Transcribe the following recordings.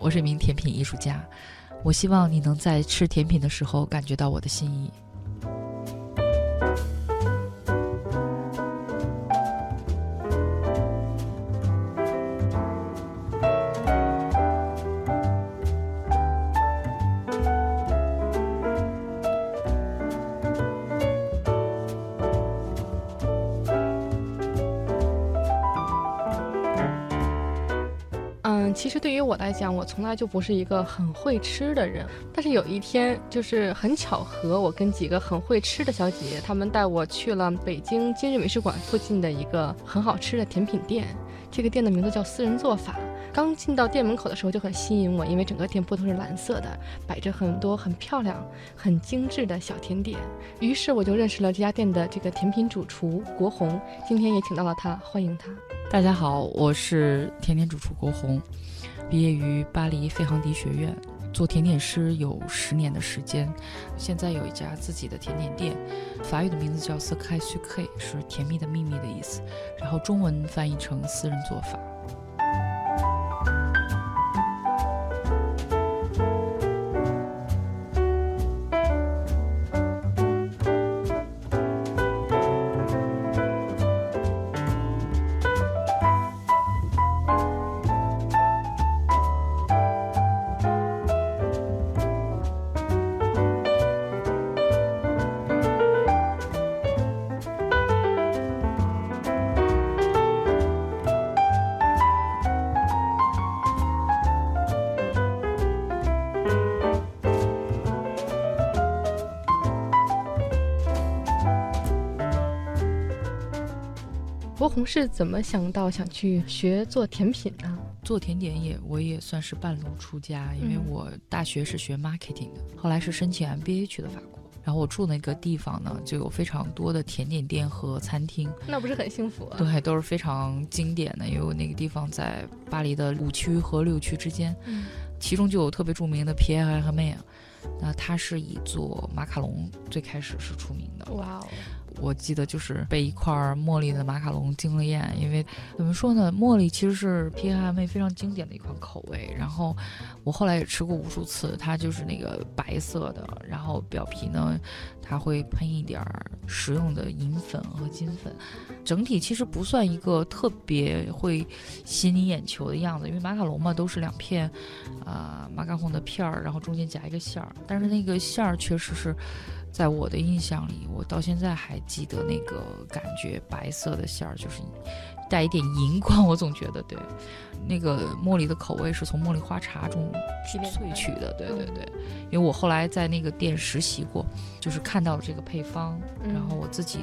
我是一名甜品艺术家，我希望你能在吃甜品的时候感觉到我的心意。我从来就不是一个很会吃的人。但是有一天，就是很巧合，我跟几个很会吃的小姐姐，她们带我去了北京今日美术馆附近的一个很好吃的甜品店。这个店的名字叫私人做法。刚进到店门口的时候就很吸引我，因为整个店铺都是蓝色的，摆着很多很漂亮、很精致的小甜点。于是我就认识了这家店的这个甜品主厨国红。今天也请到了他，欢迎他。大家好，我是甜点主厨国红。毕业于巴黎费航迪学院，做甜点师有十年的时间，现在有一家自己的甜点店，法语的名字叫 Secret Sucre，是甜蜜的秘密的意思，然后中文翻译成私人做法。博红是怎么想到想去学做甜品呢？做甜点也我也算是半路出家，因为我大学是学 marketing 的，后来是申请 MBA 去的法国。然后我住那个地方呢，就有非常多的甜点店和餐厅，那不是很幸福啊？对，都是非常经典的，因为我那个地方在巴黎的五区和六区之间，其中就有特别著名的皮埃尔和梅尔，那他是以做马卡龙最开始是出名的。哇哦！我记得就是被一块茉莉的马卡龙惊了艳，因为怎么说呢，茉莉其实是 P M A 非常经典的一款口味。然后我后来也吃过无数次，它就是那个白色的，然后表皮呢，它会喷一点儿食用的银粉和金粉，整体其实不算一个特别会吸你眼球的样子，因为马卡龙嘛都是两片，啊马卡龙的片儿，然后中间夹一个馅儿，但是那个馅儿确实是。在我的印象里，我到现在还记得那个感觉，白色的馅儿就是带一点荧光，我总觉得对。那个茉莉的口味是从茉莉花茶中萃取的，对对对。因为我后来在那个店实习过，就是看到了这个配方，然后我自己，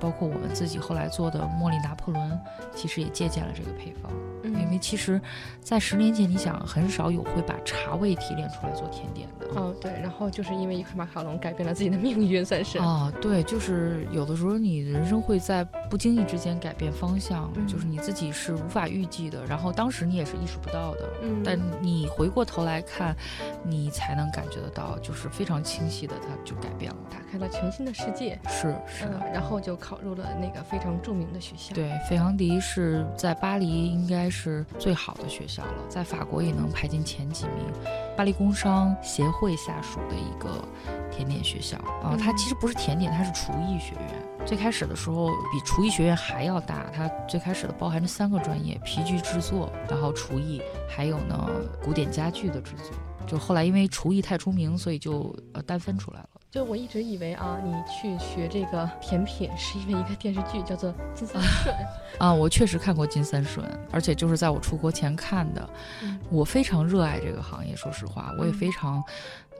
包括我们自己后来做的茉莉拿破仑，其实也借鉴了这个配方。因为其实，在十年前，你想很少有会把茶味提炼出来做甜点的。哦，对。然后就是因为一块马卡龙改变了自己的命运，算是。啊，对，就是有的时候你人生会在不经意之间改变方向，就是你自己是无法预计的。然后当时你也是意识不到的，嗯。但你回过头来看，你才能感觉得到，就是非常清晰的，它就改变了，打开了全新的世界。是是的。然后就考入了那个非常著名的学校。对，费航迪是在巴黎，应该是。是最好的学校了，在法国也能排进前几名。巴黎工商协会下属的一个甜点学校啊，它其实不是甜点，它是厨艺学院。最开始的时候比厨艺学院还要大，它最开始的包含着三个专业：皮具制作，然后厨艺，还有呢古典家具的制作。就后来因为厨艺太出名，所以就呃单分出来了。就我一直以为啊，你去学这个甜品是因为一个电视剧叫做《金三顺》啊，我确实看过《金三顺》，而且就是在我出国前看的。我非常热爱这个行业，说实话，我也非常。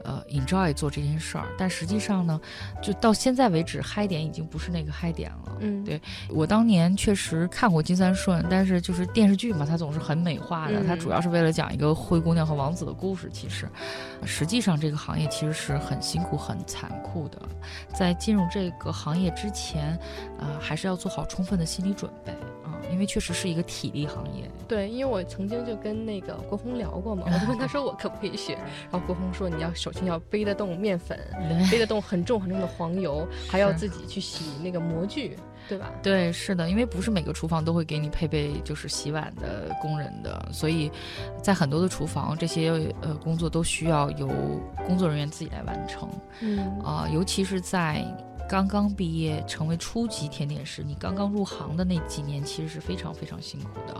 呃，enjoy 做这件事儿，但实际上呢，就到现在为止，嗨点已经不是那个嗨点了。嗯，对我当年确实看过金三顺，但是就是电视剧嘛，它总是很美化的，它主要是为了讲一个灰姑娘和王子的故事。其实，实际上这个行业其实是很辛苦、很残酷的。在进入这个行业之前，呃，还是要做好充分的心理准备啊。因为确实是一个体力行业。对，因为我曾经就跟那个国红聊过嘛，我就问他说我可不可以学，然后国红说你要首先要背得动面粉，背得动很重很重的黄油，还要自己去洗那个模具。对吧？对，是的，因为不是每个厨房都会给你配备就是洗碗的工人的，所以在很多的厨房，这些呃工作都需要由工作人员自己来完成。嗯啊、尤其是在刚刚毕业成为初级甜点师，你刚刚入行的那几年，其实是非常非常辛苦的。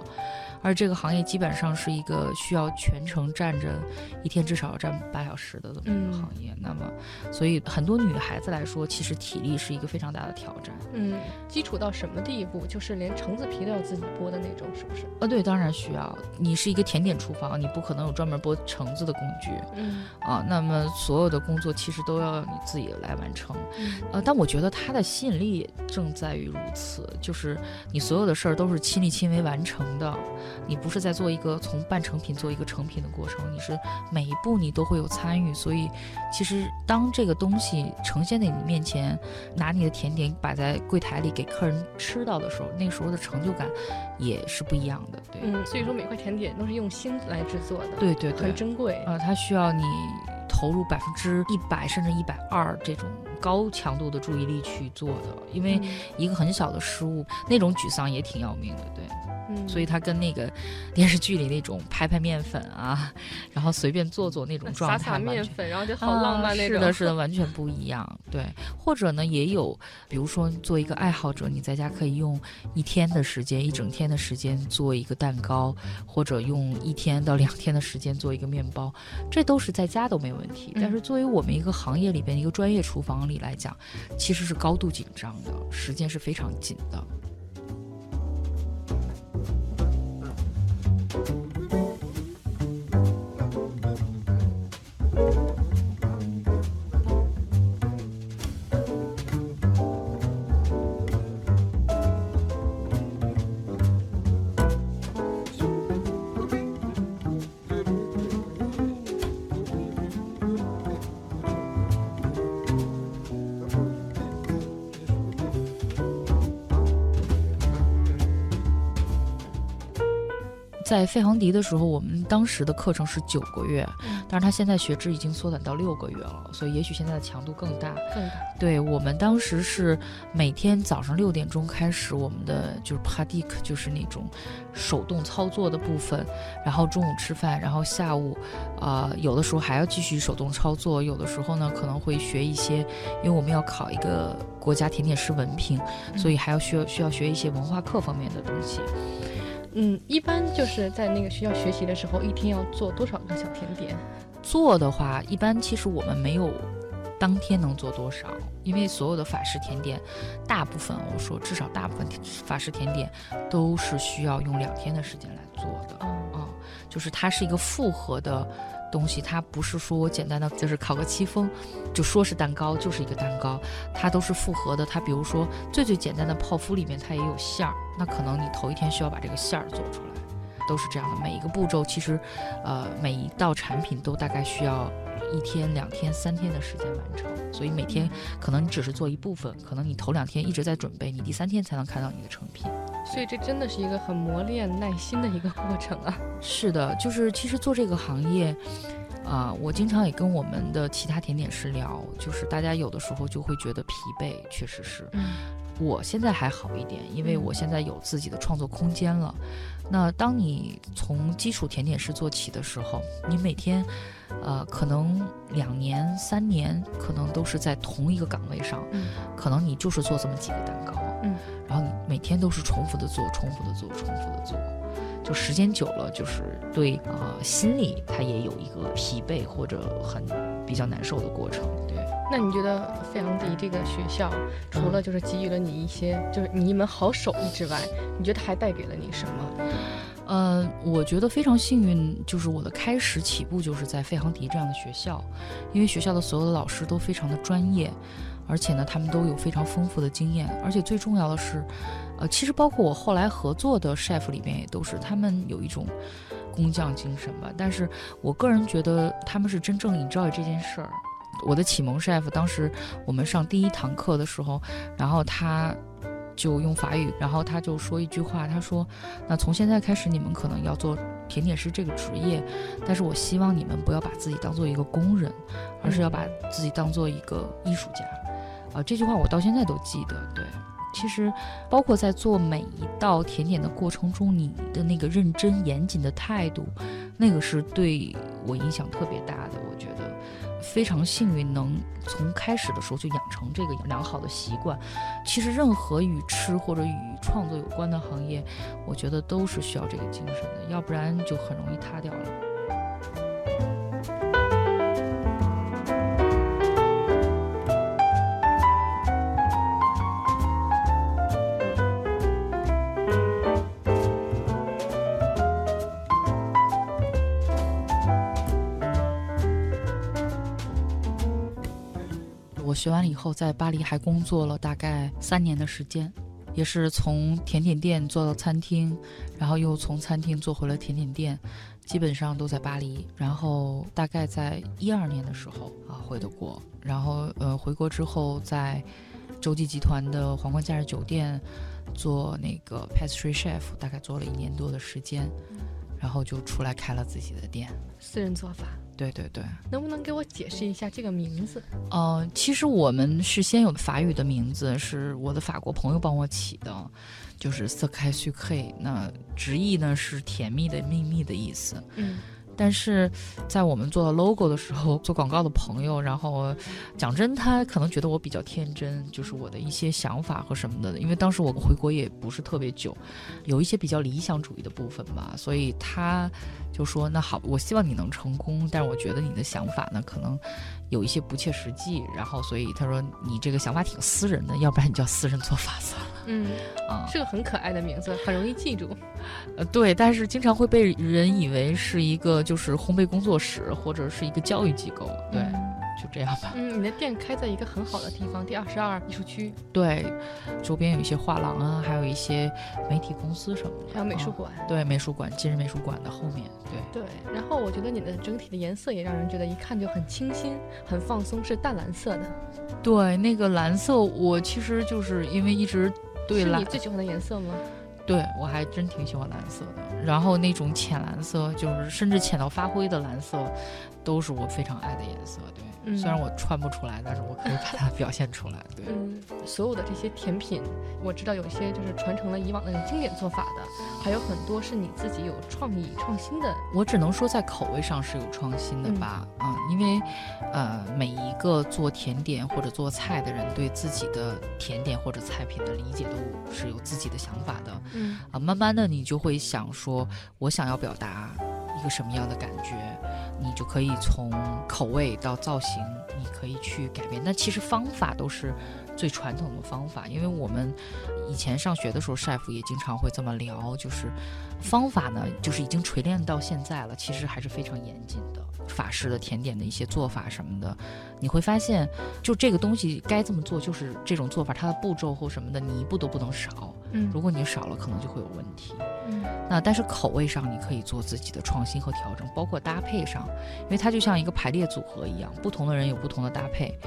而这个行业基本上是一个需要全程站着，一天至少要站八小时的这么一个嗯行业。那么，所以很多女孩子来说，其实体力是一个非常大的挑战。嗯，基础到什么地步？就是连橙子皮都要自己剥的那种，是不是？呃，对，当然需要。你是一个甜点厨房，你不可能有专门剥橙子的工具嗯啊。那么所有的工作其实都要你自己来完成。嗯呃，但我觉得它的吸引力正在于如此，就是你所有的事儿都是亲力亲为完成的，你不是在做一个从半成品做一个成品的过程，你是每一步你都会有参与，所以其实当这个东西呈现在你面前，拿你的甜点摆在柜台里给客人吃到的时候，那个时候的成就感也是不一样的，对，嗯，所以说每块甜点都是用心来制作的，对对对很，珍贵。呃，它需要你投入百分之一百甚至一百二这种高强度的注意力去做的，因为嗯一个很小的失误，那种沮丧也挺要命的，对。嗯，所以它跟那个电视剧里那种拍拍面粉啊，然后随便做做那种状撒态，面粉，然后就好浪漫那种。啊是的，是的，完全不一样。对，或者呢，也有，比如说做一个爱好者，你在家可以用一天的时间，一整天的时间做一个蛋糕，或者用一天到两天的时间做一个面包，这都是在家都没问题。但嗯是作为我们一个行业里边一个专业厨房里来讲，其实是高度紧张的，时间是非常紧的。thank you 在费航迪的时候，我们当时的课程是九个月，嗯但是他现在学制已经缩短到六个月了，所以也许现在的强度更大。更大。对我们当时是每天早上六点钟开始我们的就是 pratik，就是那种手动操作的部分，然后中午吃饭，然后下午，呃，有的时候还要继续手动操作，有的时候呢可能会学一些，因为我们要考一个国家甜点师文凭，所以还要需要需要学一些文化课方面的东西。嗯，一般就是在那个学校学习的时候，一天要做多少个小甜点？做的话，一般其实我们没有当天能做多少，因为所有的法式甜点，大部分我说至少大部分法式甜点都是需要用两天的时间来做的。哦，啊、就是它是一个复合的东西，它不是说我简单的就是烤个戚风，就说是蛋糕就是一个蛋糕，它都是复合的。它比如说最最简单的泡芙里面它也有馅儿，那可能你头一天需要把这个馅儿做出来，都是这样的。每一个步骤其实，呃，每一道产品都大概需要一天、两天、三天的时间完成，所以每天可能你只是做一部分，可能你头两天一直在准备，你第三天才能看到你的成品。所以这真的是一个很磨练耐心的一个过程啊。是的，就是其实做这个行业，啊、我经常也跟我们的其他甜点师聊，就是大家有的时候就会觉得疲惫，确实是。嗯我现在还好一点，因为嗯我现在有自己的创作空间了。那当你从基础甜点师做起的时候，你每天，呃，可能两年、三年，可能都是在同一个岗位上，嗯可能你就是做这么几个蛋糕，嗯，然后你每天都是重复的做，重复的做，重复的做，就时间久了，就是对呃心里它也有一个疲惫或者很比较难受的过程，对。那你觉得费昂迪这个学校，除了就是给予了你一些就是你一门好手艺之外，你觉得还带给了你什么？呃，我觉得非常幸运，就是我的开始起步就是在费航迪这样的学校，因为学校的所有的老师都非常的专业，而且呢，他们都有非常丰富的经验，而且最重要的是，呃，其实包括我后来合作的 chef 里面也都是他们有一种工匠精神吧，但是我个人觉得他们是真正 enjoy 这件事儿。我的启蒙 chef 当时我们上第一堂课的时候，然后他就用法语，然后他就说一句话，他说。那从现在开始，你们可能要做甜点师这个职业，但是我希望你们不要把自己当做一个工人，而是要把自己当做一个艺术家。啊、这句话我到现在都记得。对，其实，包括在做每一道甜点的过程中，你的那个认真严谨的态度，那个是对我影响特别大的。我觉得非常幸运，能从开始的时候就养成这个良好的习惯。其实，任何与吃或者与创作有关的行业，我觉得都是需要这个精神的，要不然就很容易塌掉了。学完了以后，在巴黎还工作了大概三年的时间，也是从甜点店做到餐厅，然后又从餐厅做回了甜点店，基本上都在巴黎。然后大概在一二年的时候啊回的国，然后呃回国之后在洲际集团的皇冠假日酒店做那个 pastry chef，大概做了一年多的时间，然后就出来开了自己的店，私人做法。对对对，能不能给我解释一下这个名字？呃，其实我们是先有法语的名字，是我的法国朋友帮我起的，就是 s e c r e s u c r e 那直译呢是甜蜜的秘密的意思。嗯。但是在我们做 logo 的时候，做广告的朋友，然后讲真，他可能觉得我比较天真，就是我的一些想法和什么的。因为当时我回国也不是特别久，有一些比较理想主义的部分吧，所以他就说：“那好，我希望你能成功，但是我觉得你的想法呢，可能有一些不切实际。”然后，所以他说：“你这个想法挺私人的，要不然你叫私人做法算了。”嗯，啊，是个很可爱的名字，很容易记住。呃，对，但是经常会被人以为是一个就是烘焙工作室或者是一个教育机构，对。就这样吧。嗯，你的店开在一个很好的地方，第二十二艺术区。对，周边有一些画廊啊，还有一些媒体公司什么的，还有美术馆。对，美术馆，今日美术馆的后面。对对。然后我觉得你的整体的颜色也让人觉得一看就很清新、很放松，是淡蓝色的。对，那个蓝色，我其实就是因为一直对蓝。是你最喜欢的颜色吗？对，我还真挺喜欢蓝色的。然后那种浅蓝色，就是甚至浅到发灰的蓝色，都是我非常爱的颜色。对。虽然我穿不出来，但是我可以把它表现出来。对，嗯，所有的这些甜品，我知道有一些就是传承了以往那种经典做法的，还有很多是你自己有创意创新的。我只能说在口味上是有创新的吧，嗯，因为，呃，每一个做甜点或者做菜的人，对自己的甜点或者菜品的理解都是有自己的想法的，嗯，啊，慢慢的你就会想说，我想要表达。一个什么样的感觉，你就可以从口味到造型，你可以去改变。那其实方法都是最传统的方法，因为我们以前上学的时候，chef 也经常会这么聊，就是方法呢，就是已经锤炼到现在了，其实还是非常严谨的。法式的甜点的一些做法什么的，你会发现，就这个东西该这么做，就是这种做法，它的步骤或什么的，你一步都不能少。嗯，如果你少了，可能就会有问题。嗯，那但是口味上你可以做自己的创新和调整，包括搭配上，因为它就像一个排列组合一样，不同的人有不同的搭配。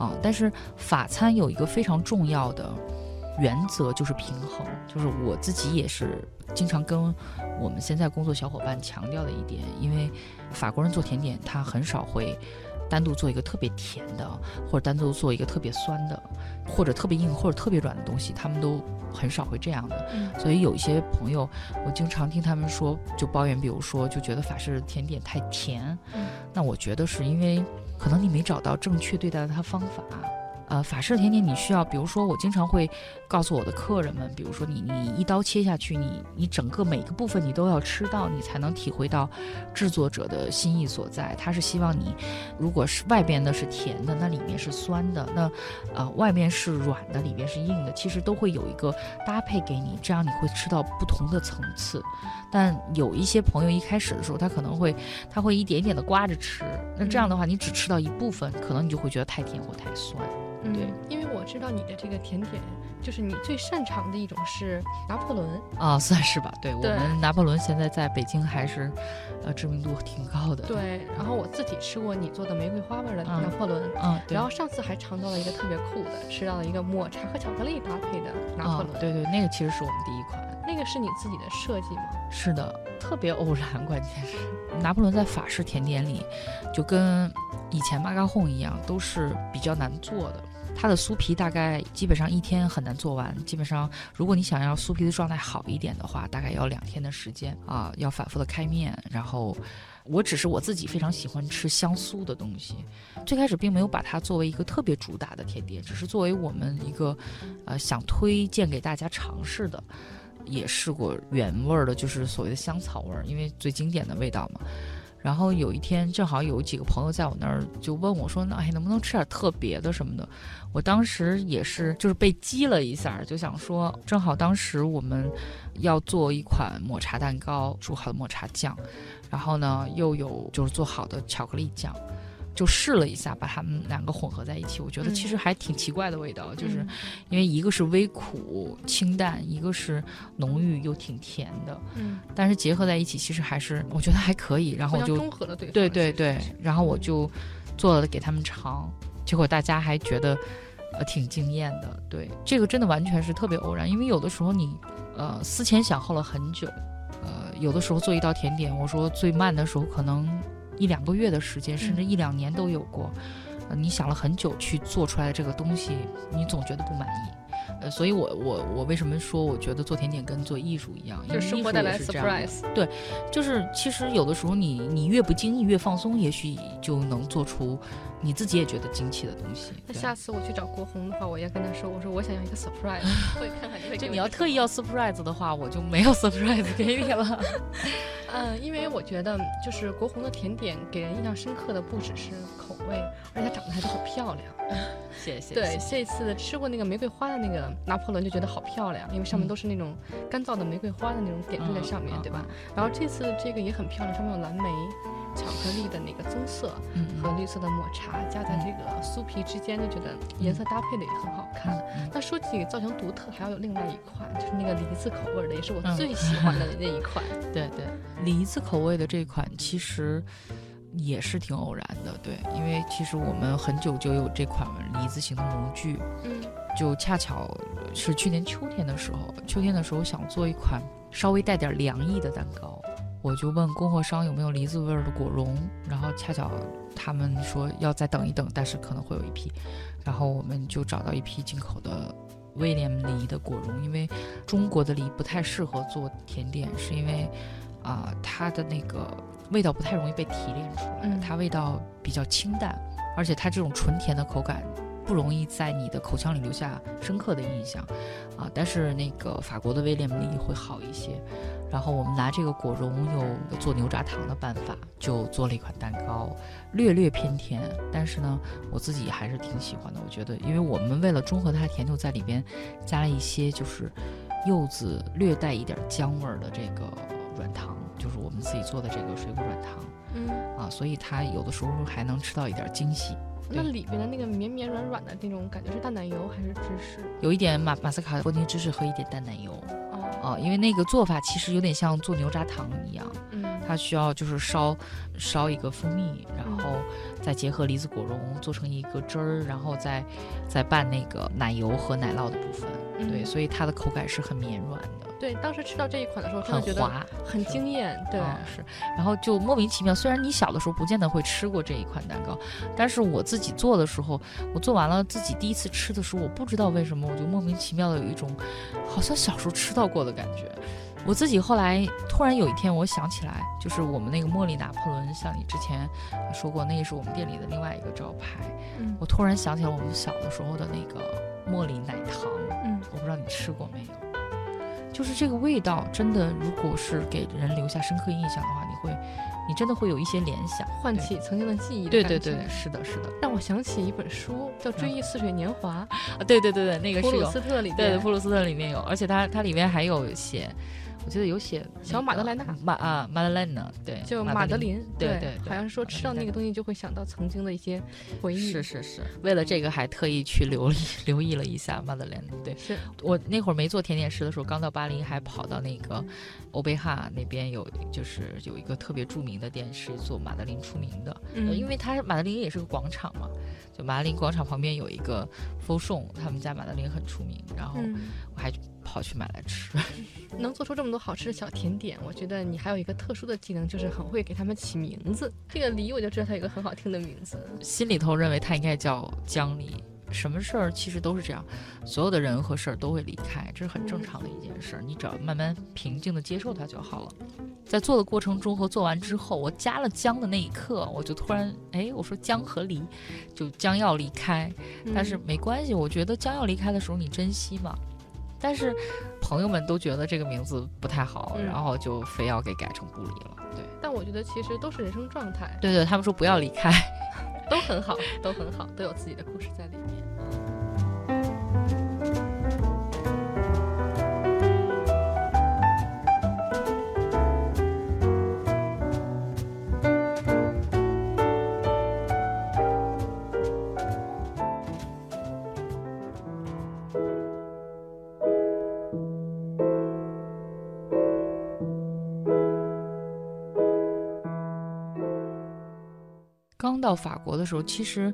啊，但是法餐有一个非常重要的原则就是平衡，就是我自己也是经常跟我们现在工作小伙伴强调的一点，因为法国人做甜点，他很少会。单独做一个特别甜的，或者单独做一个特别酸的，或者特别硬或者特别软的东西，他们都很少会这样的。所以有一些朋友，我经常听他们说，就抱怨，比如说就觉得法式甜点太甜。那我觉得是因为可能你没找到正确对待他方法。呃，法式甜点你需要，比如说我经常会告诉我的客人们，比如说你你一刀切下去，你你整个每个部分你都要吃到，你才能体会到制作者的心意所在。他是希望你，如果是外边的是甜的，那里面是酸的，那呃外面是软的，里面是硬的，其实都会有一个搭配给你，这样你会吃到不同的层次。但有一些朋友一开始的时候，他可能会他会一点点的刮着吃，那这样的话你只吃到一部分，可能你就会觉得太甜或太酸。对，因为我知道你的这个甜点，就是你最擅长的一种是拿破仑啊，算是吧。对我们拿破仑现在在北京还是，呃，知名度挺高的。对，然后我自己吃过你做的玫瑰花味的拿破仑，嗯，然后上次还尝到了一个特别酷的，吃到了一个抹茶和巧克力搭配的拿破仑。对对，那个其实是我们第一款。那个是你自己的设计吗？是的，特别偶然，关键是拿破仑在法式甜点里，就跟以前马嘎哄一样，都是比较难做的。它的酥皮大概基本上一天很难做完，基本上如果你想要酥皮的状态好一点的话，大概要两天的时间啊，要反复的开面。然后，我只是我自己非常喜欢吃香酥的东西，最开始并没有把它作为一个特别主打的甜点，只是作为我们一个呃想推荐给大家尝试的。也试过原味儿的，就是所谓的香草味儿，因为最经典的味道嘛。然后有一天正好有几个朋友在我那儿就问我说：“那哎，能不能吃点特别的什么的？”我当时也是就是被激了一下，就想说，正好当时我们要做一款抹茶蛋糕，煮好的抹茶酱，然后呢又有就是做好的巧克力酱。就试了一下，把它们两个混合在一起，我觉得其实还挺奇怪的味道，就是因为一个是微苦清淡，一个是浓郁又挺甜的，嗯，但是结合在一起，其实还是我觉得还可以。然后就中和了对对对对，然后我就做了给他们尝，结果大家还觉得呃挺惊艳的。对，这个真的完全是特别偶然，因为有的时候你呃思前想后了很久，呃，有的时候做一道甜点，我说最慢的时候可能。一两个月的时间，甚至一两年都有过。呃，你想了很久去做出来的这个东西，你总觉得不满意。呃，所以我我我为什么说我觉得做甜点跟做艺术一样？就生活带来 surprise。对，就是其实有的时候你你越不经意越放松，也许就能做出你自己也觉得惊奇的东西。那下次我去找国红的话，我要跟他说，我说我想要一个 surprise。会看看 就你要特意要 surprise 的话，我就没有 surprise 给你了。嗯，因为我觉得就是国红的甜点给人印象深刻的不只是口味，而且它长得还是好漂亮。谢谢。对，这次吃过那个玫瑰花的那个拿破仑就觉得好漂亮，因为上面都是那种干燥的玫瑰花的那种点缀在上面对吧？然后这次这个也很漂亮，上面有蓝莓。巧克力的那个棕色和绿色的抹茶加在这个酥皮之间，就觉得颜色搭配的也很好看。那说起造型独特，还要有另外一款，就是那个梨子口味的，也是我最喜欢的那一款。对对，梨子口味的这款其实也是挺偶然的，对，因为其实我们很久就有这款梨子型的模具，嗯，就恰巧是去年秋天的时候，秋天的时候想做一款稍微带点凉意的蛋糕。我就问供货商有没有梨子味儿的果蓉，然后恰巧他们说要再等一等，但是可能会有一批，然后我们就找到一批进口的威廉梨的果蓉，因为中国的梨不太适合做甜点，是因为啊它的那个味道不太容易被提炼出来，它味道比较清淡，而且它这种纯甜的口感不容易在你的口腔里留下深刻的印象，啊，但是那个法国的威廉姆利会好一些。然后我们拿这个果蓉有做牛轧糖的办法，就做了一款蛋糕，略略偏甜，但是呢，我自己还是挺喜欢的。我觉得，因为我们为了中和它甜，就在里边加了一些就是柚子略带一点姜味儿的这个软糖，就是我们自己做的这个水果软糖。嗯啊，所以它有的时候还能吃到一点惊喜。那里边的那个绵绵软软的那种感觉是淡奶油还是芝士？有一点马马斯卡波丁芝士和一点淡奶油。啊，因为那个做法其实有点像做牛轧糖一样，嗯，它需要就是烧烧一个蜂蜜，然后再结合梨子果蓉做成一个汁儿，然后再再拌那个奶油和奶酪的部分，对，所以它的口感是很绵软的。对，当时吃到这一款的时候，很滑，很惊艳。对，是。然后就莫名其妙，虽然你小的时候不见得会吃过这一款蛋糕，但是我自己做的时候，我做完了自己第一次吃的时候，我不知道为什么，我就莫名其妙的有一种好像小时候吃到过的感觉。我自己后来突然有一天，我想起来，就是我们那个茉莉拿破仑，像你之前说过，那个是我们店里的另外一个招牌。嗯。我突然想起来我们小的时候的那个茉莉奶糖。嗯。我不知道你吃过没有。就是这个味道，真的，如果是给人留下深刻印象的话，你会，你真的会有一些联想，唤起曾经的记忆。对对对，是的，是的，让我想起一本书，叫《追忆似水年华》。啊，对对对对，那个是普鲁斯特里，对，普鲁斯特里面有，而且它它里面还有写。我记得有写小马德莱娜，马啊马德莱娜，对，就马德琳，对对，好像是说吃到那个东西就会想到曾经的一些回忆。是是是，为了这个还特意去留留意了一下马德莲。对，是。我那会儿没做甜点师的时候，刚到巴黎，还跑到那个欧贝哈那边有，就是有一个特别著名的店是做马德琳出名的，嗯，因为它马德琳也是个广场嘛，就马德琳广场旁边有一个 f o s o n 他们家马德琳很出名，然后我还。跑去买来吃，能做出这么多好吃的小甜点，我觉得你还有一个特殊的技能，就是很会给他们起名字。这个梨我就知道它有一个很好听的名字，心里头认为它应该叫姜梨，什么事儿其实都是这样，所有的人和事儿都会离开，这是很正常的一件事儿。你只要慢慢平静的接受它就好了。在做的过程中和做完之后，我加了姜的那一刻，我就突然哎，我说姜和梨，就将要离开，但是没关系，我觉得将要离开的时候你珍惜嘛。但是朋友们都觉得这个名字不太好，然后就非要给改成不离了。对，但我觉得其实都是人生状态。对对，他们说不要离开。都很好，都很好，都有自己的故事在里面。到法国的时候，其实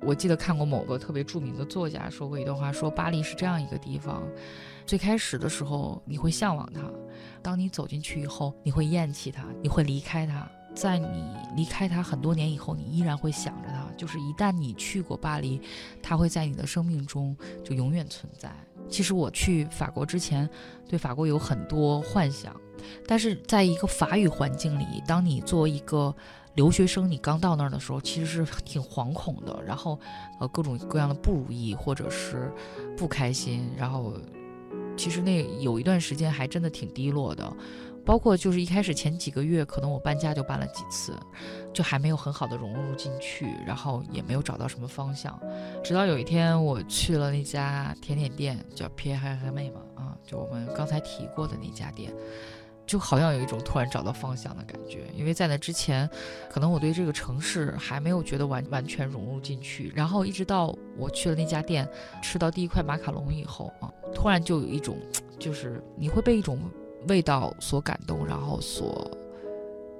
我记得看过某个特别著名的作家说过一段话，说巴黎是这样一个地方，最开始的时候你会向往它，当你走进去以后，你会厌弃它，你会离开它，在你离开它很多年以后，你依然会想着它。就是一旦你去过巴黎，它会在你的生命中就永远存在。其实我去法国之前，对法国有很多幻想，但是在一个法语环境里，当你作为一个留学生，你刚到那儿的时候，其实是 挺惶恐的，然后，呃，各种各样的不如意或者是不开心，然后，其实那有一段时间还真的挺低落的，包括就是一开始前几个月，可能我搬家就搬了几次，就还没有很好的融入进去，然后也没有找到什么方向，直到有一天我去了那家甜点店，叫 Pierre Hermé 嘛，啊，就我们刚才提过的那家店。就好像有一种突然找到方向的感觉，因为在那之前，可能我对这个城市还没有觉得完完全融入进去。然后一直到我去了那家店，吃到第一块马卡龙以后啊，突然就有一种，就是你会被一种味道所感动，然后所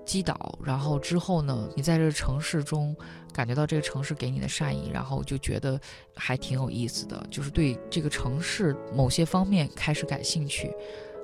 击倒。然后之后呢，你在这个城市中感觉到这个城市给你的善意，然后就觉得还挺有意思的，就是对这个城市某些方面开始感兴趣。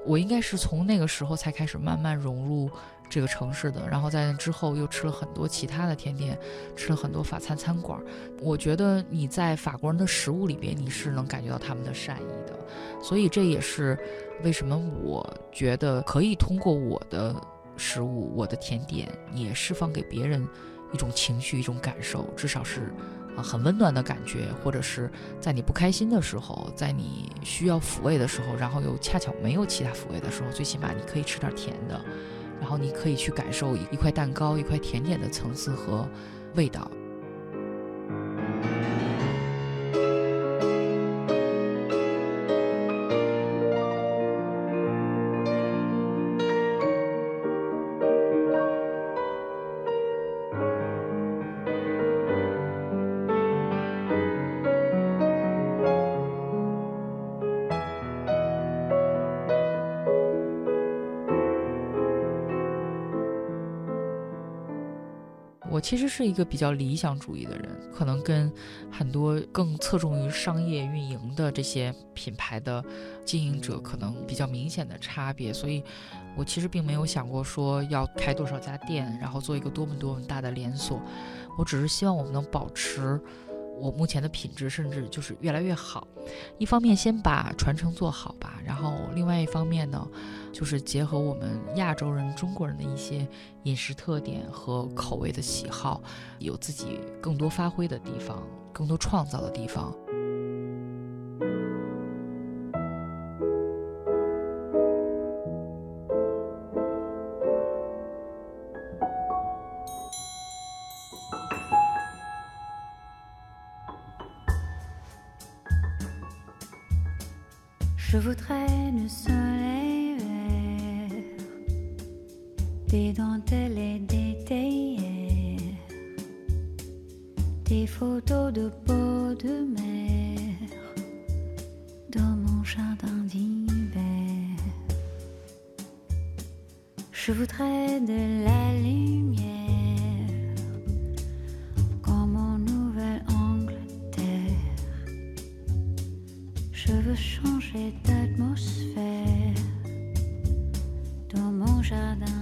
我应该是从那个时候才开始慢慢融入这个城市的，然后在那之后又吃了很多其他的甜点，吃了很多法餐餐馆。我觉得你在法国人的食物里边，你是能感觉到他们的善意的，所以这也是为什么我觉得可以通过我的食物、我的甜点也释放给别人一种情绪、一种感受，至少是。啊，很温暖的感觉，或者是在你不开心的时候，在你需要抚慰的时候，然后又恰巧没有其他抚慰的时候，最起码你可以吃点甜的，然后你可以去感受一块蛋糕、一块甜点的层次和味道。是一个比较理想主义的人，可能跟很多更侧重于商业运营的这些品牌的经营者可能比较明显的差别。所以，我其实并没有想过说要开多少家店，然后做一个多么多么大的连锁。我只是希望我们能保持。我目前的品质甚至就是越来越好，一方面先把传承做好吧，然后另外一方面呢，就是结合我们亚洲人、中国人的一些饮食特点和口味的喜好，有自己更多发挥的地方，更多创造的地方。Des dentelles et des théières, des photos de peau de mer. Dans mon jardin d'hiver. Je voudrais de la lumière. Changer d'atmosphère. Dans mon jardin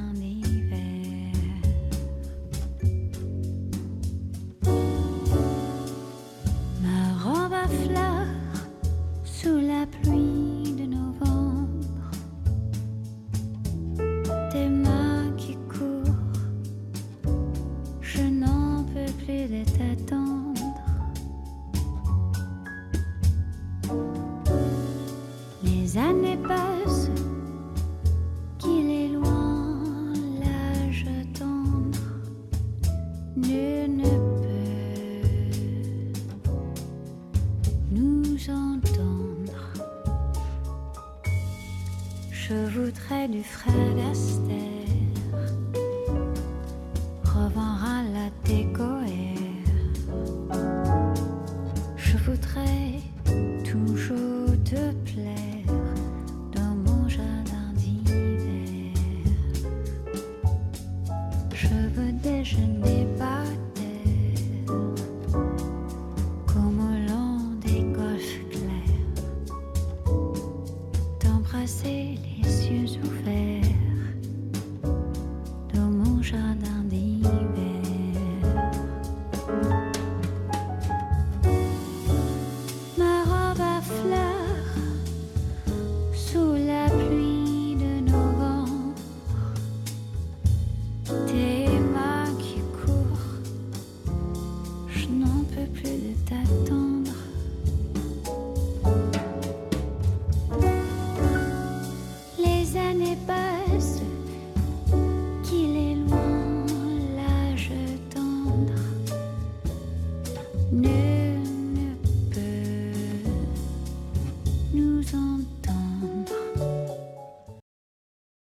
de t'attendre. Les années passent,